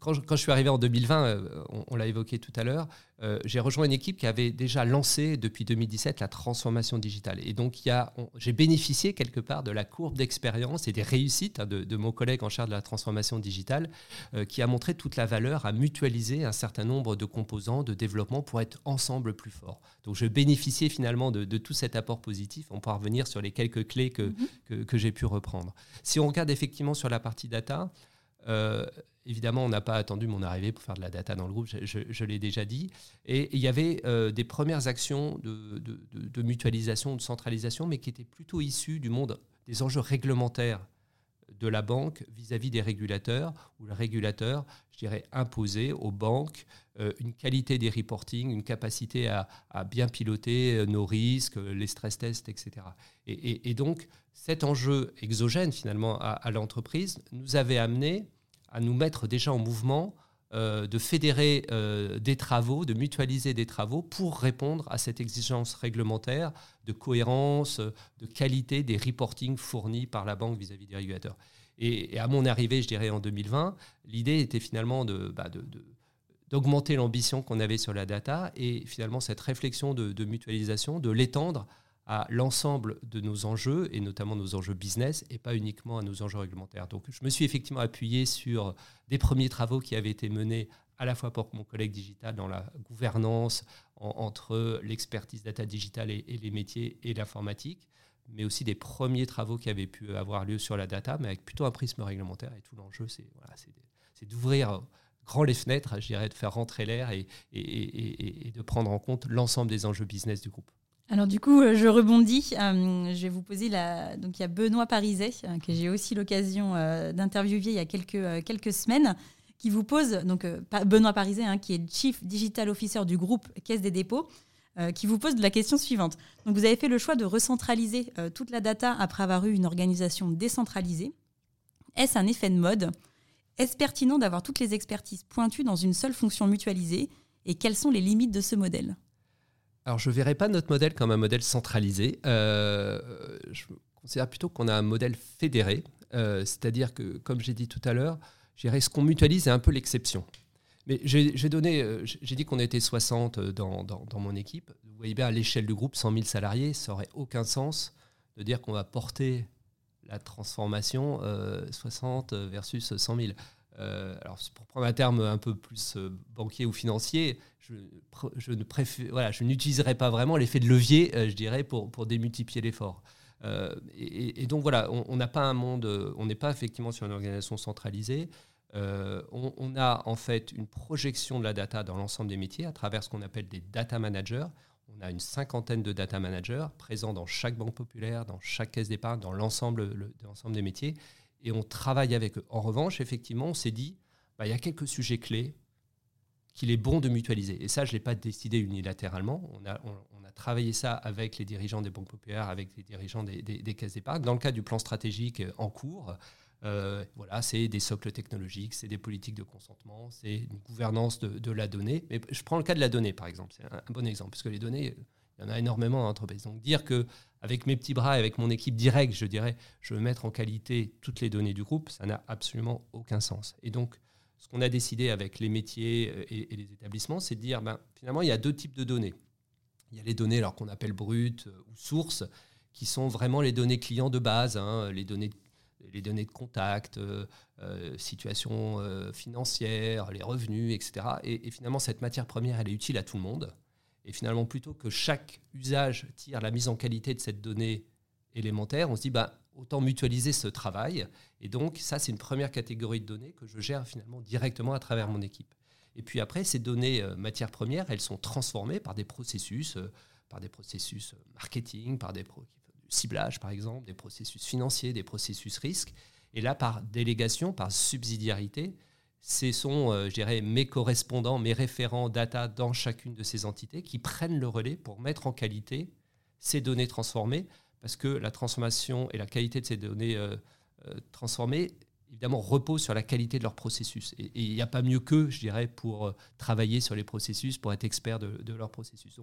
Quand je, suis arrivé en 2020, euh, on, l'a évoqué tout à l'heure, euh, j'ai rejoint une équipe qui avait déjà lancé depuis 2017 la transformation digitale. Et donc, j'ai bénéficié quelque part de la courbe d'expérience et des réussites hein, de, mon collègue en charge de la transformation digitale, euh, qui a montré toute la valeur à mutualiser un certain nombre de composants de développement pour être ensemble plus forts. Donc, je bénéficiais finalement de, tout cet apport positif. On pourra revenir sur les quelques clés que, mm-hmm. que j'ai pu reprendre. Si on regarde effectivement sur la partie data, évidemment, on n'a pas attendu mon arrivée pour faire de la data dans le groupe, je, l'ai déjà dit. Et il y avait euh, des premières actions de, mutualisation, de centralisation, mais qui étaient plutôt issues du monde des enjeux réglementaires de la banque vis-à-vis des régulateurs, où le régulateur, je dirais, imposait aux banques euh, une qualité des reporting, une capacité à, bien piloter nos risques, les stress tests, etc. Et, donc, cet enjeu exogène, finalement, à l'entreprise nous avait amené à nous mettre déjà en mouvement euh, de fédérer euh, des travaux, de mutualiser des travaux pour répondre à cette exigence réglementaire de cohérence, de qualité des reportings fournis par la banque vis-à-vis des régulateurs. Et, à mon arrivée, je dirais en 2020, l'idée était finalement de, bah, d'augmenter l'ambition qu'on avait sur la data et finalement cette réflexion de, de mutualisation, de l'étendre à l'ensemble de nos enjeux, et notamment nos enjeux business, et pas uniquement à nos enjeux réglementaires. Donc je me suis effectivement appuyé sur des premiers travaux qui avaient été menés à la fois pour mon collègue digital dans la gouvernance entre l'expertise data digitale et, les métiers et l'informatique, mais aussi des premiers travaux qui avaient pu avoir lieu sur la data, mais avec plutôt un prisme réglementaire. Et tout l'enjeu, c'est d'ouvrir grand les fenêtres, je dirais, de faire rentrer l'air et, de prendre en compte l'ensemble des enjeux business du groupe. Alors du coup, euh, je rebondis. Euh, je vais vous poser la... Donc il y a Benoît Pariset, euh, que j'ai aussi l'occasion d'interviewer il y a quelques, quelques semaines, qui vous pose, donc Benoît Pariset, hein, qui est Chief Digital Officer du groupe Caisse des dépôts, qui vous pose la question suivante. Donc vous avez fait le choix de recentraliser toute la data après avoir eu une organisation décentralisée. Est-ce un effet de mode? Est-ce pertinent d'avoir toutes les expertises pointues dans une seule fonction mutualisée? Et quelles sont les limites de ce modèle? Alors, je ne verrais pas notre modèle comme un modèle centralisé. Euh, je considère plutôt qu'on a un modèle fédéré. Euh, c'est-à-dire que, comme j'ai dit tout à l'heure, ce qu'on mutualise est un peu l'exception. Mais j'ai donné, euh, j'ai dit qu'on était 60 dans, dans, mon équipe. Vous voyez bien, à l'échelle du groupe, 100 000 salariés, ça n'aurait aucun sens de dire qu'on va porter la transformation 60 versus 100 000. Euh, alors, pour prendre un terme un peu plus euh, banquier ou financier, je, voilà, n'utiliserai pas vraiment l'effet de levier, euh, je dirais, pour, pour démultiplier l'effort. Et, donc voilà, on n'a pas un monde, on n'est pas effectivement sur une organisation centralisée. On, on, a en fait une projection de la data dans l'ensemble des métiers à travers ce qu'on appelle des data managers. On a une cinquantaine de data managers présents dans chaque banque populaire, dans chaque caisse d'épargne, dans l'ensemble des métiers et on travaille avec eux. En revanche, effectivement, on s'est dit, bah, il y a quelques sujets clés qu'il est bon de mutualiser. Et ça, je ne l'ai pas décidé unilatéralement. On a, on, a, travaillé ça avec les dirigeants des banques populaires, avec les dirigeants des, des, caisses d'épargne. Dans le cadre du plan stratégique en cours, euh, voilà, c'est des socles technologiques, c'est des politiques de consentement, c'est une gouvernance de, la donnée. Mais je prends le cas de la donnée, par exemple. C'est un, un bon exemple, parce que les données, il y en a énormément en entreprise. Donc dire que avec mes petits bras et avec mon équipe directe, je dirais, je veux mettre en qualité toutes les données du groupe, ça n'a absolument aucun sens. Et donc, ce qu'on a décidé avec les métiers euh, et, les établissements, c'est de dire, ben, finalement, il y a deux types de données. Il y a les données alors qu'on appelle brutes euh, ou sources, qui sont vraiment les données clients de base, hein, les données les données de contact, euh, situation financière, les revenus, etc. et, finalement, cette matière première, elle est utile à tout le monde. Et finalement, plutôt que chaque usage tire la mise en qualité de cette donnée élémentaire, on se dit bah, autant mutualiser ce travail. Et donc, ça, c'est une première catégorie de données que je gère finalement directement à travers mon équipe. Et puis après, ces données euh, matières premières, elles sont transformées par des processus, euh, par des processus euh, marketing, par des ciblage par exemple, des processus financiers, des processus risques. Et là, par délégation, par subsidiarité, ce sont, dirais, mes correspondants, mes référents data dans chacune de ces entités qui prennent le relais pour mettre en qualité ces données transformées, parce que la transformation et la qualité de ces données transformées évidemment, reposent sur la qualité de leur processus. Et il n'y a pas mieux qu'eux, je dirais, pour travailler sur les processus, pour être expert de, leur processus.